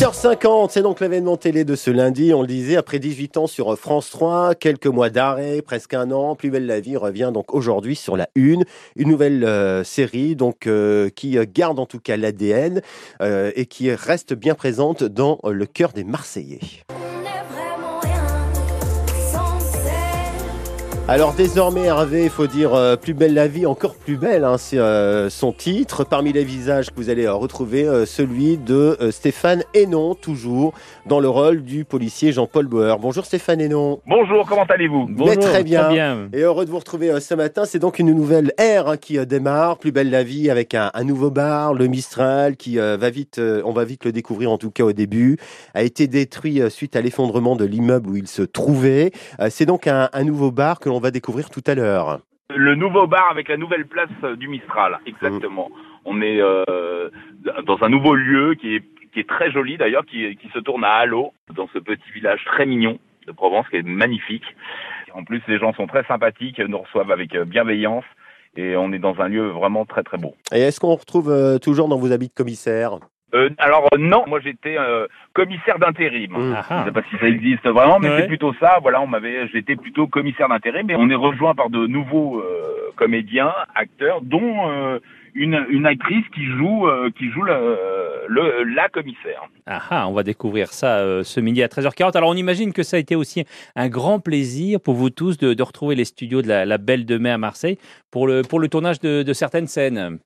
8h50, c'est donc l'événement télé de ce lundi. On le disait, après 18 ans sur France 3, quelques mois d'arrêt, presque un an, Plus belle la vie revient donc aujourd'hui sur la une. Une nouvelle euh, série donc euh, qui garde en tout cas l'ADN euh, et qui reste bien présente dans le cœur des Marseillais. Alors désormais Hervé, il faut dire euh, plus belle la vie, encore plus belle, hein, c'est euh, son titre. Parmi les visages que vous allez euh, retrouver, celui de Stéphane Hénon, toujours dans le rôle du policier Jean-Paul Bauer. Bonjour Stéphane Hénon. Bonjour, comment allez-vous? Bonjour, très bien. Et heureux de vous retrouver ce matin. C'est donc une nouvelle ère hein, qui démarre, plus belle la vie, avec un, nouveau bar, le Mistral, qui va vite, on va vite le découvrir en tout cas au début, a été détruit suite à l'effondrement de l'immeuble où il se trouvait. c'est donc un, un nouveau bar que on va découvrir tout à l'heure. Le nouveau bar avec la nouvelle place euh, du Mistral, exactement. On est euh, dans un nouveau lieu qui est, qui est très joli d'ailleurs, qui, qui se tourne à Halo, dans ce petit village très mignon de Provence, qui est magnifique. En plus, les gens sont très sympathiques, nous reçoivent avec euh, bienveillance et on est dans un lieu vraiment très très beau. Et est-ce qu'on retrouve toujours dans vos habits de commissaire? Euh, alors euh, non, moi j'étais euh, commissaire d'intérim. Mmh. Je ne sais pas si ça existe vraiment, mais c'est plutôt ça. Voilà, on m'avait, j'étais plutôt commissaire d'intérim, mais on est rejoint par de nouveaux comédiens, acteurs, dont une, une, actrice qui joue qui joue le, le, la commissaire. Ah, ah on va découvrir ça ce midi à 13h40. Alors on imagine que ça a été aussi un grand plaisir pour vous tous de, de retrouver les studios de la, la, Belle de Mai à Marseille pour le pour le tournage de, de certaines scènes.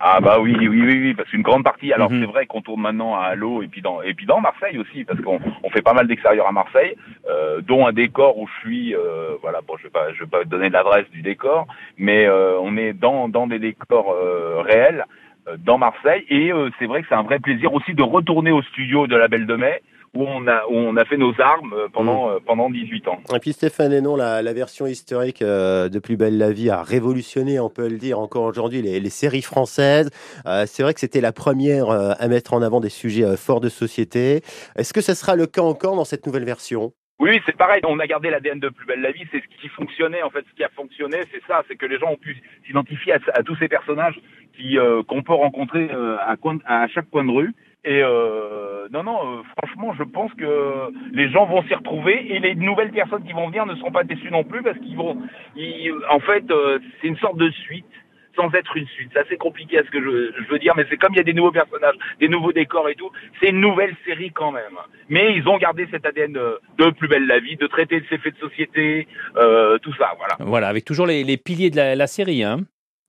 Ah bah oui, oui, oui, oui, parce qu'une grande partie. Alors mhm. c'est vrai qu'on tourne maintenant à Halo et puis dans et puis dans Marseille aussi, parce qu'on on fait pas mal d'extérieurs à Marseille, euh, dont un décor où je suis. Euh, voilà, bon, je vais pas, je vais pas donner l'adresse du décor, mais euh, on est dans dans des décors euh, réels euh, dans Marseille et c'est vrai que c'est un vrai plaisir aussi de retourner au studio de la Belle de Mai où on a, où on a fait nos armes euh, pendant, mm. euh, pendant 18 ans. Et puis Stéphane Hénon, la, la version historique euh, de Plus belle la vie a révolutionné, on peut le dire encore aujourd'hui, les, les, séries françaises. c'est vrai que c'était la première à mettre en avant des sujets forts de société. Est-ce que ce sera le cas encore dans cette nouvelle version? Oui, c'est pareil. On a gardé l'ADN de Plus belle la vie. C'est ce qui fonctionnait en fait. Ce qui a fonctionné, c'est ça. C'est que les gens ont pu s'identifier à, à, tous ces personnages qui qu'on peut rencontrer à, à chaque coin de rue. Et euh, non, non, euh, franchement, je pense que les gens vont s'y retrouver et les nouvelles personnes qui vont venir ne seront pas déçues non plus parce qu'ils vont, en fait, euh, c'est une sorte de suite sans être une suite. C'est assez compliqué à ce que je, je veux dire, mais c'est comme il y a des nouveaux personnages, des nouveaux décors et tout, c'est une nouvelle série quand même. Mais ils ont gardé cet ADN de, Plus belle la vie, de traiter de ces faits de société, euh, tout ça, voilà. Voilà, avec toujours les, les piliers de la, la série, hein.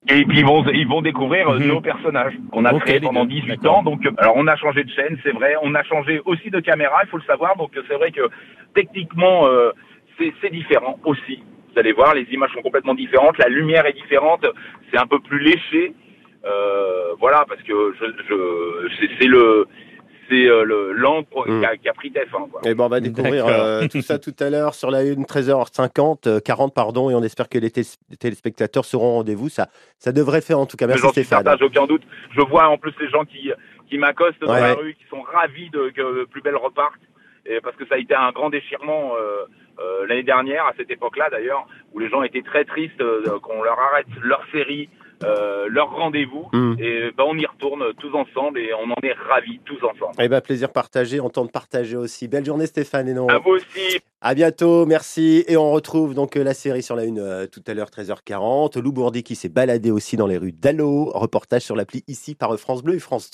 Et puis ils vont, ils vont découvrir euh, mhm. nos personnages qu'on a créés pendant 18 ans. Donc, euh, alors on a changé de chaîne, c'est vrai. On a changé aussi de caméra, il faut le savoir. Donc c'est vrai que techniquement euh, c'est différent aussi. Vous allez voir, les images sont complètement différentes, la lumière est différente, c'est un peu plus léché. Euh, voilà, parce que je, je c'est le c'est euh, l'encre hmm. qui, a pris TF1. Et bon, on va découvrir euh, tout ça tout à l'heure sur la 1, 13h50, 40, pardon, et on espère que les, téléspectateurs seront au rendez-vous. Ça, ça devrait faire en tout cas. Merci Stéphane. J'ai aucun doute. Je vois en plus les gens qui, qui m'accostent dans la rue, qui sont ravis de que Plus Belle reparte. Et parce que ça a été un grand déchirement euh, euh l'année dernière, à cette époque-là d'ailleurs, où les gens étaient très tristes qu'on leur arrête leur série, euh, leur rendez-vous. Hmm. Et ben, on y retourne tous ensemble et on en est ravis tous ensemble. Et eh ben, plaisir partagé, on tente de partager aussi. Belle journée Stéphane et non. À vous aussi. À bientôt, merci. Et on retrouve donc euh, la série sur la une euh, tout à l'heure 13h40. Lou Bourdi qui s'est baladé aussi dans les rues d'Allo. Reportage sur l'appli ici par France Bleu et France